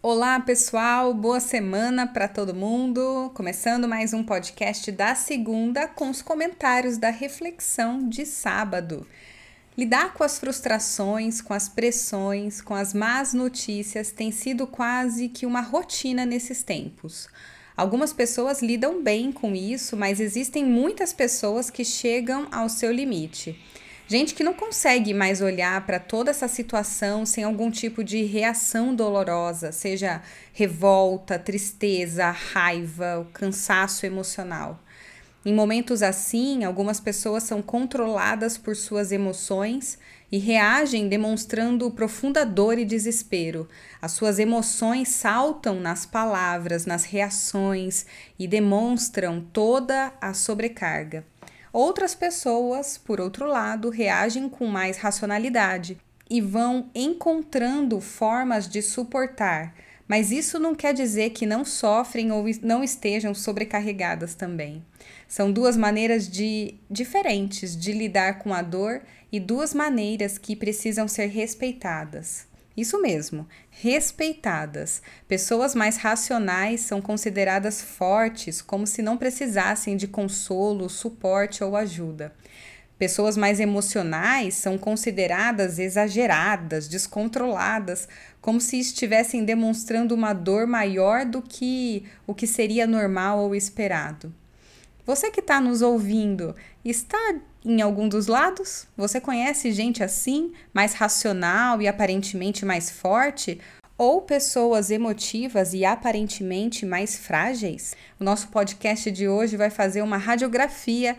Olá, pessoal, boa semana para todo mundo. Começando mais um podcast da segunda com os comentários da reflexão de sábado. Lidar com as frustrações, com as pressões, com as más notícias tem sido quase que uma rotina nesses tempos. Algumas pessoas lidam bem com isso, mas existem muitas pessoas que chegam ao seu limite. Gente que não consegue mais olhar para toda essa situação sem algum tipo de reação dolorosa, seja revolta, tristeza, raiva, cansaço emocional. Em momentos assim, algumas pessoas são controladas por suas emoções e reagem demonstrando profunda dor e desespero. As suas emoções saltam nas palavras, nas reações e demonstram toda a sobrecarga. Outras pessoas, por outro lado, reagem com mais racionalidade e vão encontrando formas de suportar, mas isso não quer dizer que não sofrem ou não estejam sobrecarregadas também. São duas maneiras de diferentes de lidar com a dor e duas maneiras que precisam ser respeitadas. Isso mesmo, respeitadas. Pessoas mais racionais são consideradas fortes, como se não precisassem de consolo, suporte ou ajuda. Pessoas mais emocionais são consideradas exageradas, descontroladas, como se estivessem demonstrando uma dor maior do que o que seria normal ou esperado. Você que está nos ouvindo, está em algum dos lados? Você conhece gente assim, mais racional e aparentemente mais forte? Ou pessoas emotivas e aparentemente mais frágeis? O nosso podcast de hoje vai fazer uma radiografia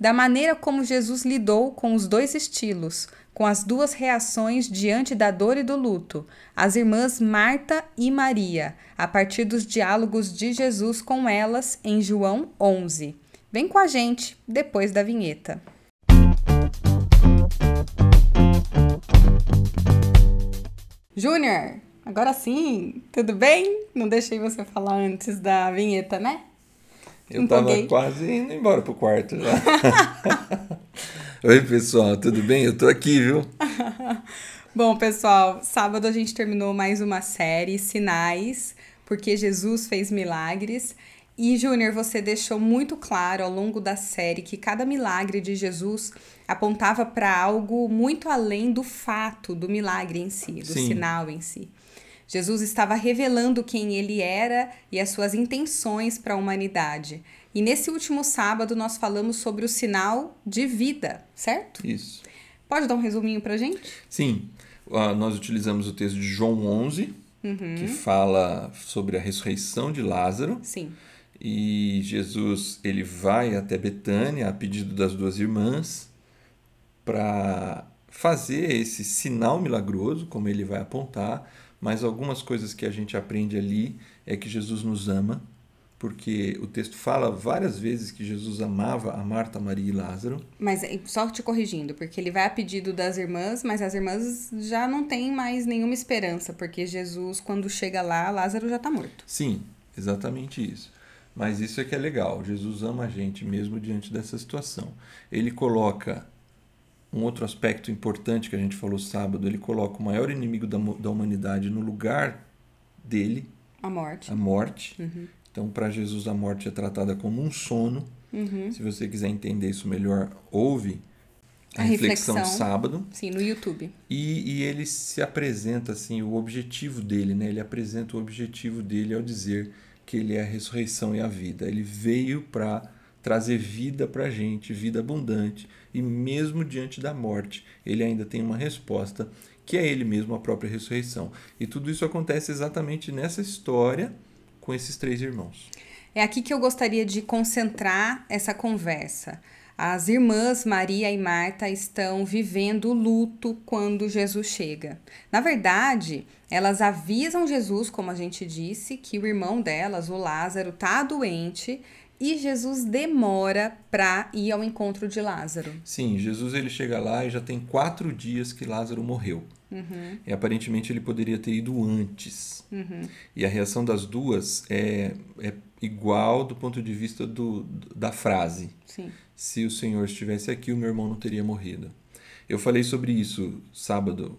da maneira como Jesus lidou com os dois estilos, com as duas reações diante da dor e do luto, as irmãs Marta e Maria, a partir dos diálogos de Jesus com elas em João 11. Vem com a gente depois da vinheta. Júnior, agora sim, tudo bem? Não deixei você falar antes da vinheta, né? Eu Empolguei. tava quase indo embora pro quarto já. Oi, pessoal, tudo bem? Eu tô aqui, viu? Bom, pessoal, sábado a gente terminou mais uma série, Sinais, porque Jesus fez milagres. E, Júnior, você deixou muito claro ao longo da série que cada milagre de Jesus apontava para algo muito além do fato do milagre em si, do Sim. sinal em si. Jesus estava revelando quem ele era e as suas intenções para a humanidade. E nesse último sábado nós falamos sobre o sinal de vida, certo? Isso. Pode dar um resuminho para gente? Sim. Uh, nós utilizamos o texto de João 11, uhum. que fala sobre a ressurreição de Lázaro. Sim e Jesus ele vai até Betânia a pedido das duas irmãs para fazer esse sinal milagroso, como ele vai apontar, mas algumas coisas que a gente aprende ali é que Jesus nos ama, porque o texto fala várias vezes que Jesus amava a Marta, Maria e Lázaro. Mas só te corrigindo, porque ele vai a pedido das irmãs, mas as irmãs já não têm mais nenhuma esperança, porque Jesus, quando chega lá, Lázaro já está morto. Sim, exatamente isso. Mas isso é que é legal. Jesus ama a gente mesmo diante dessa situação. Ele coloca um outro aspecto importante que a gente falou sábado, ele coloca o maior inimigo da, da humanidade no lugar dele, a morte. A morte. Uhum. Então, para Jesus, a morte é tratada como um sono. Uhum. Se você quiser entender isso melhor, ouve a, a reflexão, reflexão sábado. Sim, no YouTube. E, e ele se apresenta assim, o objetivo dele, né? Ele apresenta o objetivo dele ao dizer que ele é a ressurreição e a vida. Ele veio para trazer vida para a gente, vida abundante. E mesmo diante da morte, ele ainda tem uma resposta, que é ele mesmo, a própria ressurreição. E tudo isso acontece exatamente nessa história com esses três irmãos. É aqui que eu gostaria de concentrar essa conversa. As irmãs Maria e Marta estão vivendo o luto quando Jesus chega. Na verdade, elas avisam Jesus, como a gente disse, que o irmão delas, o Lázaro, está doente e Jesus demora para ir ao encontro de Lázaro. Sim, Jesus ele chega lá e já tem quatro dias que Lázaro morreu. Uhum. E aparentemente ele poderia ter ido antes. Uhum. E a reação das duas é, é igual do ponto de vista do, da frase. Sim. Se o Senhor estivesse aqui, o meu irmão não teria morrido. Eu falei sobre isso sábado.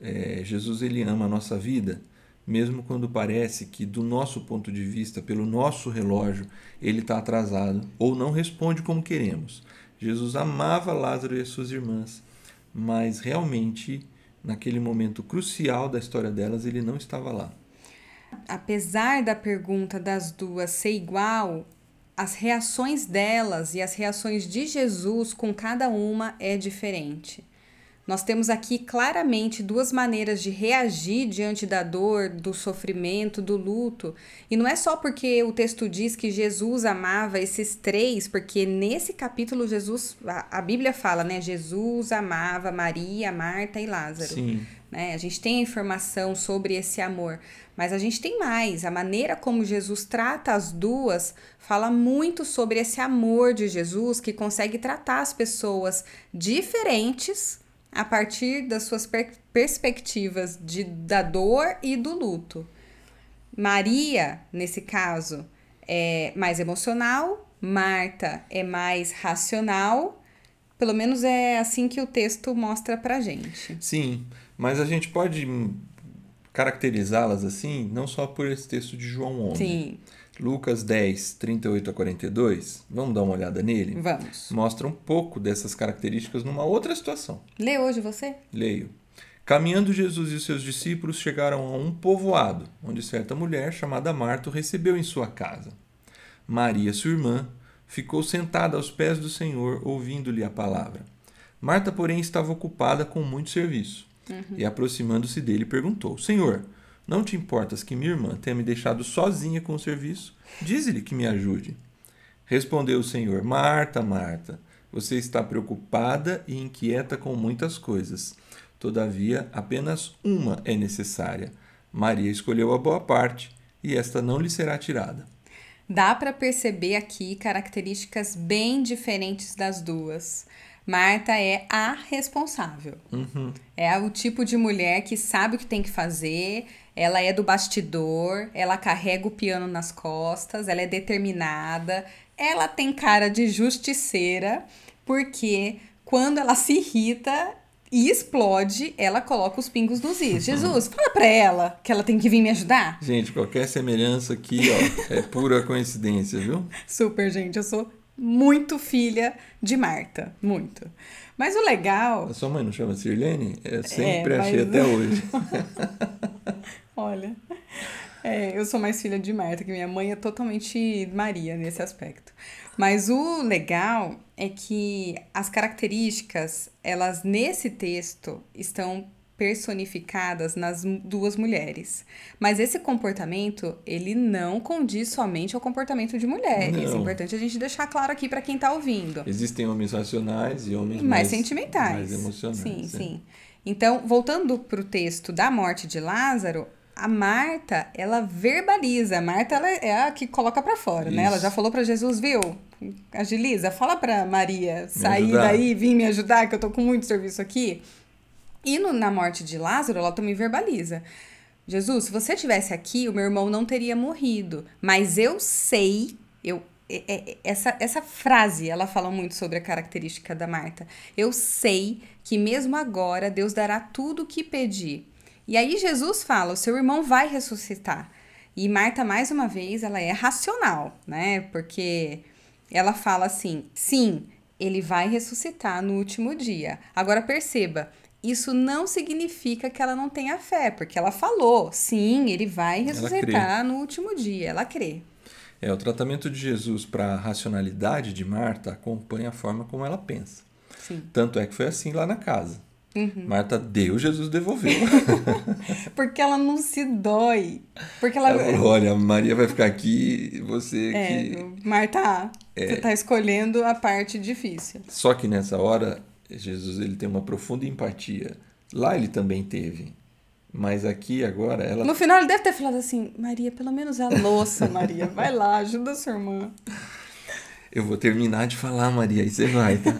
É, Jesus ele ama a nossa vida, mesmo quando parece que, do nosso ponto de vista, pelo nosso relógio, ele está atrasado ou não responde como queremos. Jesus amava Lázaro e as suas irmãs, mas realmente, naquele momento crucial da história delas, ele não estava lá. Apesar da pergunta das duas ser igual, as reações delas e as reações de Jesus com cada uma é diferente. Nós temos aqui claramente duas maneiras de reagir diante da dor, do sofrimento, do luto. E não é só porque o texto diz que Jesus amava esses três, porque nesse capítulo Jesus, a, a Bíblia fala, né? Jesus amava Maria, Marta e Lázaro. Sim. Né? A gente tem informação sobre esse amor, mas a gente tem mais. A maneira como Jesus trata as duas fala muito sobre esse amor de Jesus que consegue tratar as pessoas diferentes a partir das suas per perspectivas de, da dor e do luto. Maria, nesse caso, é mais emocional, Marta é mais racional. Pelo menos é assim que o texto mostra pra gente. Sim, mas a gente pode caracterizá-las assim, não só por esse texto de João 11. Sim. Lucas 10, 38 a 42, vamos dar uma olhada nele? Vamos. Mostra um pouco dessas características numa outra situação. Lê hoje você? Leio. Caminhando Jesus e seus discípulos chegaram a um povoado, onde certa mulher chamada Marta o recebeu em sua casa. Maria, sua irmã, ficou sentada aos pés do Senhor, ouvindo-lhe a palavra. Marta, porém, estava ocupada com muito serviço. Uhum. E aproximando-se dele, perguntou: Senhor, não te importas que minha irmã tenha me deixado sozinha com o serviço? Dize-lhe que me ajude. Respondeu o Senhor: Marta, Marta, você está preocupada e inquieta com muitas coisas. Todavia, apenas uma é necessária. Maria escolheu a boa parte, e esta não lhe será tirada. Dá para perceber aqui características bem diferentes das duas. Marta é a responsável. Uhum. É o tipo de mulher que sabe o que tem que fazer, ela é do bastidor, ela carrega o piano nas costas, ela é determinada, ela tem cara de justiceira, porque quando ela se irrita e explode, ela coloca os pingos nos is. Jesus, fala pra ela que ela tem que vir me ajudar. Gente, qualquer semelhança aqui, ó, é pura coincidência, viu? Super, gente. Eu sou muito filha de Marta. Muito. Mas o legal. A sua mãe não chama Sirlene? Eu sempre é, achei mas... até hoje. Olha, é, eu sou mais filha de Marta, que minha mãe é totalmente Maria nesse aspecto. Mas o legal é que as características, elas nesse texto estão personificadas nas duas mulheres. Mas esse comportamento, ele não condiz somente ao comportamento de mulheres. Não. É importante a gente deixar claro aqui para quem está ouvindo. Existem homens racionais e homens mais, mais sentimentais. Mais emocionais. Sim, é. sim. Então, voltando para o texto da morte de Lázaro, a Marta, ela verbaliza. A Marta ela é a que coloca para fora, Isso. né? Ela já falou para Jesus, viu? Agiliza, fala para Maria sair daí, vir me ajudar, que eu tô com muito serviço aqui. E no, na morte de Lázaro, ela também verbaliza. Jesus, se você tivesse aqui, o meu irmão não teria morrido. Mas eu sei, eu essa, essa frase, ela fala muito sobre a característica da Marta. Eu sei que mesmo agora Deus dará tudo o que pedir. E aí Jesus fala: o seu irmão vai ressuscitar. E Marta, mais uma vez, ela é racional, né? Porque ela fala assim: sim, ele vai ressuscitar no último dia. Agora perceba, isso não significa que ela não tenha fé, porque ela falou: sim, ele vai ressuscitar no último dia. Ela crê. É, o tratamento de Jesus para a racionalidade de Marta acompanha a forma como ela pensa. Sim. Tanto é que foi assim lá na casa. Uhum. Marta deu, Jesus devolveu. Porque ela não se dói. Porque ela... ela falou, olha, Maria vai ficar aqui, você é, que... Marta, é... você está escolhendo a parte difícil. Só que nessa hora, Jesus ele tem uma profunda empatia. Lá ele também teve. Mas aqui agora ela. No final ele deve ter falado assim: Maria, pelo menos a louça, Maria. Vai lá, ajuda a sua irmã. Eu vou terminar de falar, Maria, aí você vai, tá?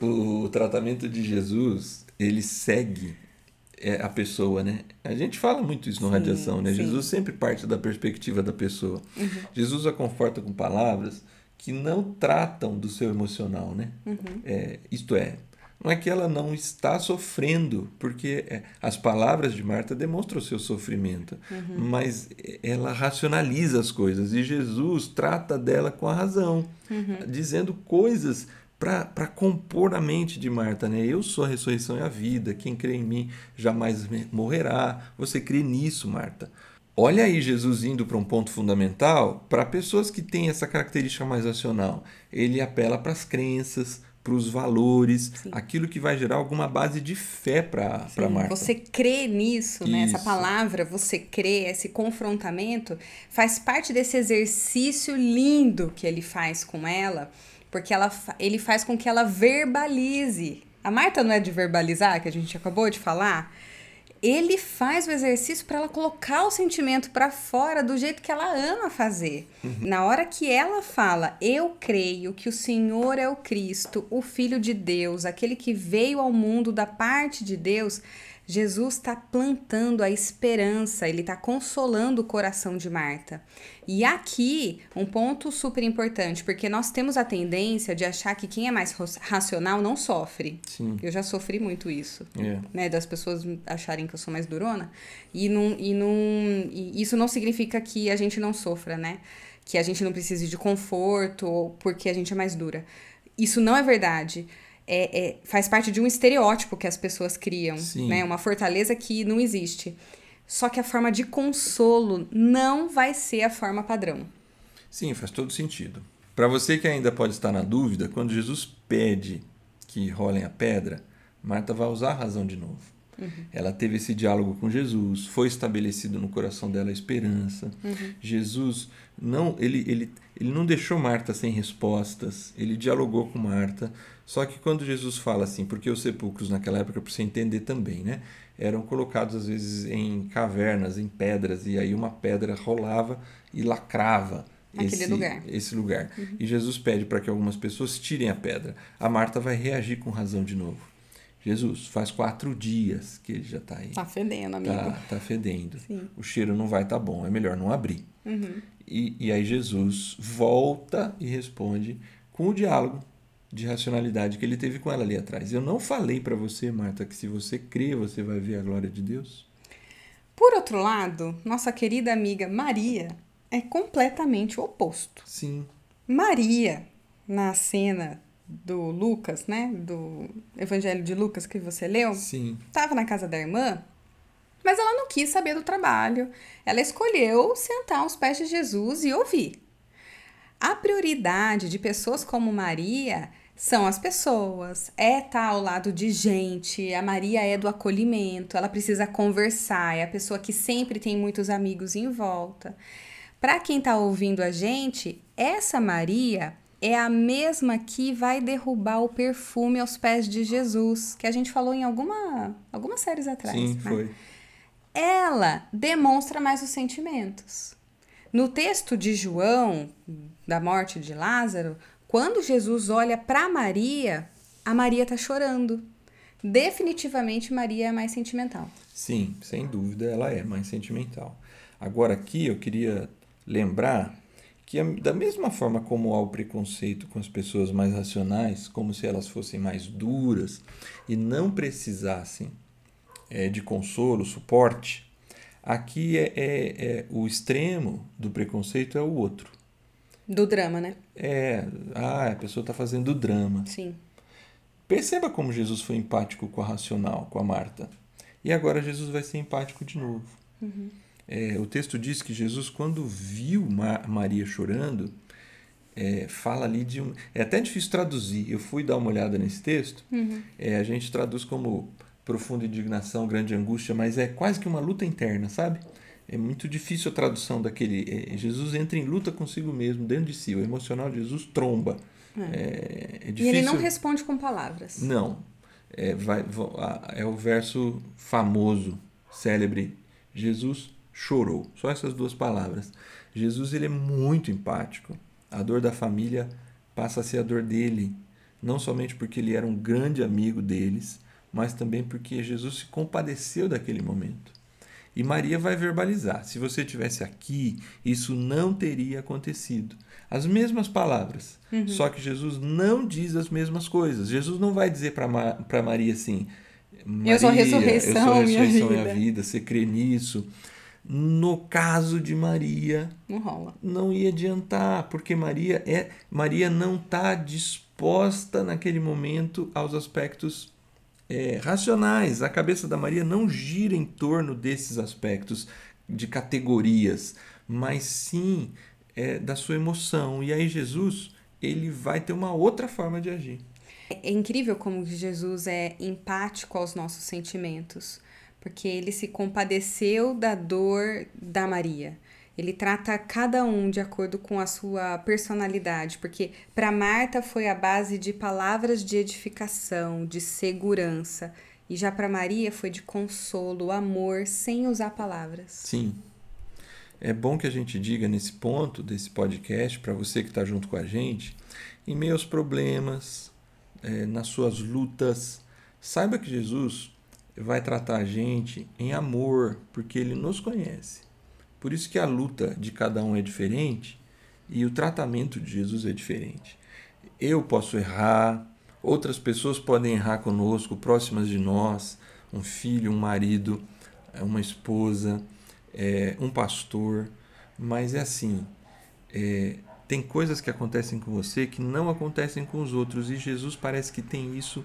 o tratamento de Jesus, ele segue é, a pessoa, né? A gente fala muito isso no sim, Radiação, né? Sim. Jesus sempre parte da perspectiva da pessoa. Uhum. Jesus a conforta com palavras que não tratam do seu emocional, né? Uhum. É, isto é, Não é que ela não está sofrendo, porque é, as palavras de Marta demonstram o seu sofrimento, uhum. mas ela racionaliza as coisas e Jesus trata dela com a razão, uhum. dizendo coisas para compor a mente de Marta, né? Eu sou a ressurreição e a vida, quem crê em mim jamais morrerá. Você crê nisso, Marta? Olha aí Jesus indo para um ponto fundamental para pessoas que têm essa característica mais racional. Ele apela para as crenças, para os valores, Sim. aquilo que vai gerar alguma base de fé para Marta. Você crê nisso, né? Essa palavra, você crê, esse confrontamento, faz parte desse exercício lindo que ele faz com ela, porque ela, ele faz com que ela verbalize. A Marta não é de verbalizar, que a gente acabou de falar? Ele faz o exercício para ela colocar o sentimento para fora do jeito que ela ama fazer. Uhum. Na hora que ela fala, eu creio que o Senhor é o Cristo, o Filho de Deus, aquele que veio ao mundo da parte de Deus, Jesus está plantando a esperança, ele está consolando o coração de Marta. E aqui, um ponto super importante, porque nós temos a tendência de achar que quem é mais racional não sofre. Sim. Eu já sofri muito isso, é. né? Das pessoas acharem que eu sou mais durona. E, não, e, não, e isso não significa que a gente não sofra, né? Que a gente não precise de conforto ou porque a gente é mais dura. Isso não é verdade é, é, faz parte de um estereótipo que as pessoas criam, Sim. né? Uma fortaleza que não existe. Só que a forma de consolo não vai ser a forma padrão. Sim, faz todo sentido. Para você que ainda pode estar na dúvida, quando Jesus pede que rolem a pedra, Marta vai usar a razão de novo. Uhum. Ela teve esse diálogo com Jesus, foi estabelecido no coração dela a esperança. Uhum. Jesus não, ele, ele, ele não deixou Marta sem respostas, ele dialogou com Marta. Só que quando Jesus fala assim, porque os sepulcros naquela época, para você entender também, né, eram colocados às vezes em cavernas, em pedras, e aí uma pedra rolava e lacrava esse lugar. Esse lugar. Uhum. E Jesus pede para que algumas pessoas tirem a pedra. A Marta vai reagir com razão de novo. Jesus, faz quatro dias que ele já está aí. Está fedendo, amigo. Tá, tá fedendo. Sim. O cheiro não vai estar tá bom, é melhor não abrir. Uhum. E, e aí Jesus volta e responde com o diálogo de racionalidade que ele teve com ela ali atrás. Eu não falei para você, Marta, que se você crê, você vai ver a glória de Deus? Por outro lado, nossa querida amiga Maria é completamente o oposto. Sim. Maria, na cena do Lucas, né, do Evangelho de Lucas que você leu, Sim. Tava na casa da irmã, mas ela não quis saber do trabalho. Ela escolheu sentar aos pés de Jesus e ouvir. A prioridade de pessoas como Maria são as pessoas, é estar tá ao lado de gente. A Maria é do acolhimento, ela precisa conversar, é a pessoa que sempre tem muitos amigos em volta. Para quem está ouvindo a gente, essa Maria é a mesma que vai derrubar o perfume aos pés de Jesus, que a gente falou em alguma, algumas séries atrás. Sim, né? foi. Ela demonstra mais os sentimentos. No texto de João, da morte de Lázaro, quando Jesus olha para Maria, a Maria está chorando. Definitivamente Maria é mais sentimental. Sim, sem dúvida ela é mais sentimental. Agora aqui eu queria lembrar que da mesma forma como há o preconceito com as pessoas mais racionais, como se elas fossem mais duras e não precisassem é, de consolo, suporte, aqui é, é, é o extremo do preconceito é o outro. Do drama, né? É, ah, a pessoa está fazendo drama. Sim. Perceba como Jesus foi empático com a racional, com a Marta. E agora Jesus vai ser empático de novo. Uhum. É, o texto diz que Jesus, quando viu Maria chorando, é, fala ali de um. É até difícil traduzir. Eu fui dar uma olhada nesse texto. Uhum. É, a gente traduz como profunda indignação, grande angústia, mas é quase que uma luta interna, sabe? é muito difícil a tradução daquele. É, Jesus entra em luta consigo mesmo, dentro de si. O emocional de Jesus tromba. É, é difícil. E ele não responde com palavras. Não. É, vai, é o verso famoso, célebre. Jesus chorou. Só essas duas palavras. Jesus ele é muito empático. A dor da família passa a ser a dor dele. Não somente porque ele era um grande amigo deles, mas também porque Jesus se compadeceu daquele momento. E Maria vai verbalizar: se você tivesse aqui, isso não teria acontecido. As mesmas palavras, uhum. só que Jesus não diz as mesmas coisas. Jesus não vai dizer para Ma Maria assim: eu sou a ressurreição, eu sou a ressurreição e a vida, você crê nisso. No caso de Maria, não rola. Não ia adiantar, porque Maria é Maria não está disposta naquele momento aos aspectos é, racionais. A cabeça da Maria não gira em torno desses aspectos de categorias, mas sim é, da sua emoção. E aí Jesus ele vai ter uma outra forma de agir. É incrível como Jesus é empático aos nossos sentimentos, porque ele se compadeceu da dor da Maria. Ele trata cada um de acordo com a sua personalidade, porque para Marta foi a base de palavras de edificação, de segurança, e já para Maria foi de consolo, amor, sem usar palavras. Sim. É bom que a gente diga nesse ponto desse podcast, para você que está junto com a gente, em aos problemas, é, nas suas lutas, saiba que Jesus vai tratar a gente em amor, porque ele nos conhece. Por isso que a luta de cada um é diferente e o tratamento de Jesus é diferente. Eu posso errar, outras pessoas podem errar conosco, próximas de nós, um filho, um marido, uma esposa, é, um pastor, mas é assim, é, tem coisas que acontecem com você que não acontecem com os outros e Jesus parece que tem isso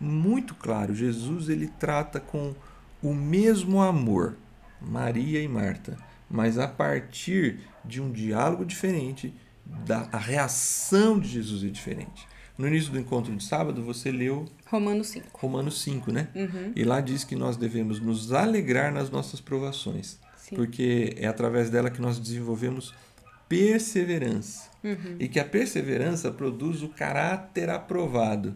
muito claro. Jesus ele trata com o mesmo amor Maria e Marta mas a partir de um diálogo diferente, da, a reação de Jesus é diferente. No início do encontro de sábado, você leu Romanos 5. Romanos 5, né? Uhum. E lá diz que nós devemos nos alegrar nas nossas provações, Sim. porque é através dela que nós desenvolvemos perseverança. Uhum. E que a perseverança produz o caráter aprovado,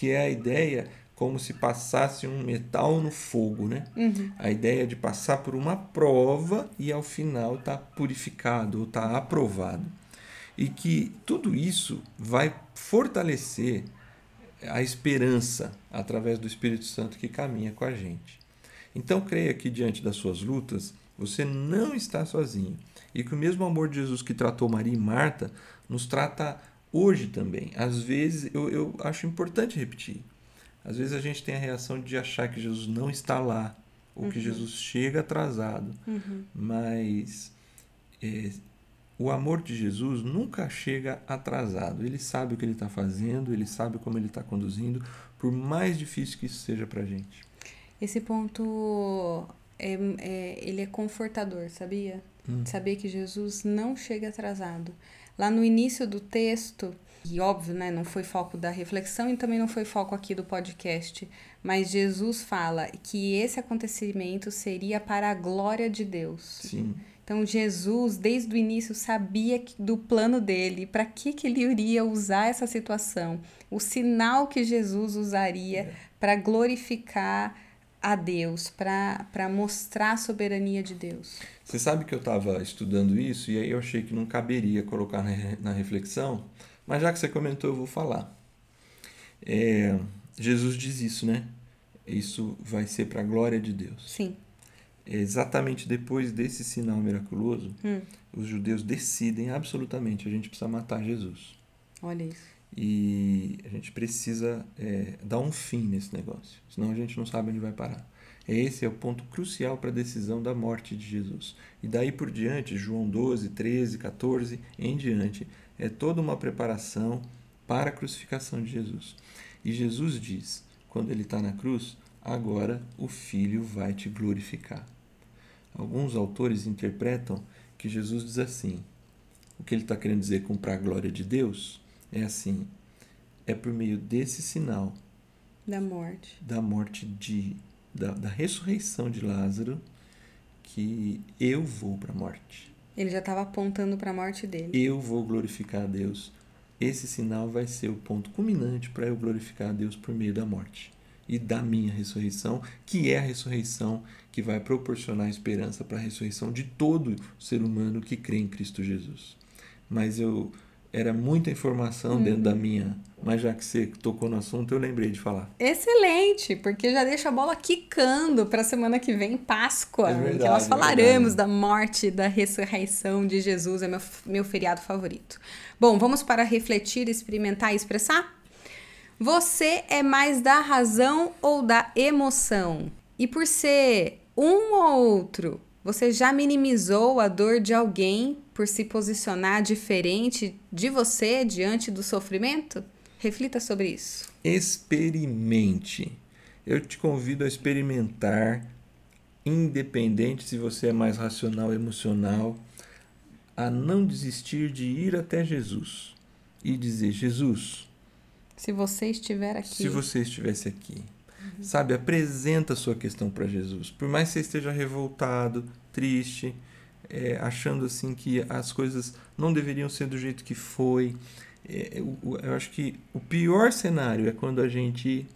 que é a ideia como se passasse um metal no fogo, né? Uhum. A ideia de passar por uma prova e ao final tá purificado tá aprovado. E que tudo isso vai fortalecer a esperança através do Espírito Santo que caminha com a gente. Então creia que diante das suas lutas, você não está sozinho. E que o mesmo amor de Jesus que tratou Maria e Marta nos trata hoje também. Às vezes, eu, eu acho importante repetir. Às vezes a gente tem a reação de achar que Jesus não está lá, ou uhum. que Jesus chega atrasado. Uhum. Mas é, o amor de Jesus nunca chega atrasado. Ele sabe o que ele está fazendo, ele sabe como ele está conduzindo, por mais difícil que isso seja para a gente. Esse ponto é, é, ele é confortador, sabia? Hum. Saber que Jesus não chega atrasado. Lá no início do texto, e óbvio, né, não foi foco da reflexão e também não foi foco aqui do podcast, mas Jesus fala que esse acontecimento seria para a glória de Deus. Sim. Então Jesus, desde o início, sabia do plano dele, para que, que ele iria usar essa situação, o sinal que Jesus usaria é. para glorificar a Deus, para mostrar a soberania de Deus. Você sabe que eu estava estudando isso e aí eu achei que não caberia colocar na, na reflexão, mas já que você comentou, eu vou falar. É, Jesus diz isso, né? Isso vai ser para a glória de Deus. Sim. É exatamente depois desse sinal miraculoso, hum. os judeus decidem absolutamente: a gente precisa matar Jesus. Olha isso. E a gente precisa é, dar um fim nesse negócio, senão a gente não sabe onde vai parar. Esse é o ponto crucial para a decisão da morte de Jesus. E daí por diante, João 12, 13, 14 em diante, é toda uma preparação para a crucificação de Jesus. E Jesus diz, quando ele está na cruz, agora o Filho vai te glorificar. Alguns autores interpretam que Jesus diz assim: o que ele está querendo dizer com para a glória de Deus é assim: é por meio desse sinal da morte, da morte de da, da ressurreição de Lázaro que eu vou para a morte. Ele já estava apontando para a morte dele. Eu vou glorificar a Deus. Esse sinal vai ser o ponto culminante para eu glorificar a Deus por meio da morte e da minha ressurreição, que é a ressurreição que vai proporcionar esperança para a ressurreição de todo ser humano que crê em Cristo Jesus. Mas eu era muita informação uhum. dentro da minha. Mas já que você tocou no assunto, eu lembrei de falar. Excelente, porque já deixa a bola quicando para a semana que vem, Páscoa, é verdade, que nós é falaremos é da morte, da ressurreição de Jesus, é meu, meu feriado favorito. Bom, vamos para refletir, experimentar e expressar? Você é mais da razão ou da emoção? E por ser um ou outro, você já minimizou a dor de alguém por se posicionar diferente de você diante do sofrimento? Reflita sobre isso. Experimente. Eu te convido a experimentar, independente se você é mais racional, emocional, a não desistir de ir até Jesus e dizer: Jesus, se você estiver aqui. Se você estivesse aqui. Sabe, apresenta a sua questão para Jesus. Por mais que você esteja revoltado, triste, é, achando assim que as coisas não deveriam ser do jeito que foi. É, eu, eu, acho que o pior cenário é quando a gente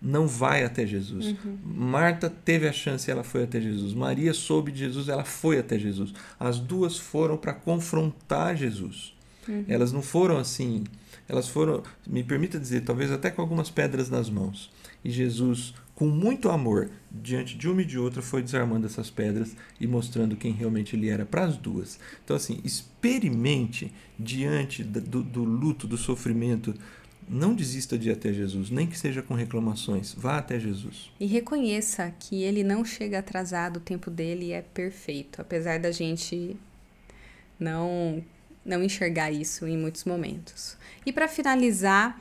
não vai até Jesus. Uhum. Marta teve a chance, ela foi até Jesus. Maria soube de Jesus, ela foi até Jesus. As duas foram para confrontar Jesus. Uhum. Elas não foram assim elas foram, me permita dizer, talvez até com algumas pedras nas mãos. E Jesus, com muito amor, diante de uma e de outra, foi desarmando essas pedras e mostrando quem realmente ele era para as duas. Então, assim, experimente diante do, do luto, do sofrimento, não desista de ir até Jesus, nem que seja com reclamações. Vá até Jesus. E reconheça que ele não chega atrasado, o tempo dele é perfeito, apesar da gente não não enxergar isso em muitos momentos. E para finalizar,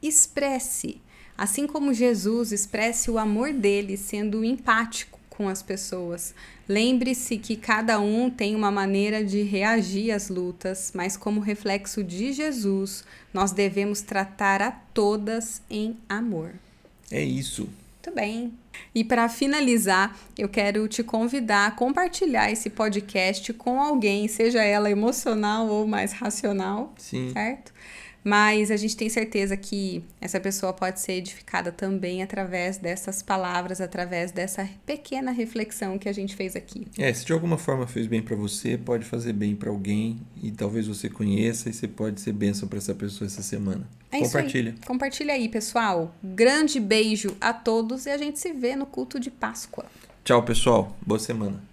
expresse, assim como Jesus, expresse o amor dele sendo empático com as pessoas. Lembre-se que cada um tem uma maneira de reagir às lutas, mas como reflexo de Jesus, nós devemos tratar a todas em amor. É isso. Muito bem. E para finalizar, eu quero te convidar a compartilhar esse podcast com alguém, seja ela emocional ou mais racional, Sim. certo? Mas a gente tem certeza que essa pessoa pode ser edificada também através dessas palavras, através dessa pequena reflexão que a gente fez aqui. É, se de alguma forma fez bem para você, pode fazer bem para alguém e talvez você conheça e você pode ser bênção para essa pessoa essa semana. É Compartilha. Isso aí. Compartilha aí, pessoal. Grande beijo a todos e a gente se vê no culto de Páscoa. Tchau, pessoal. Boa semana.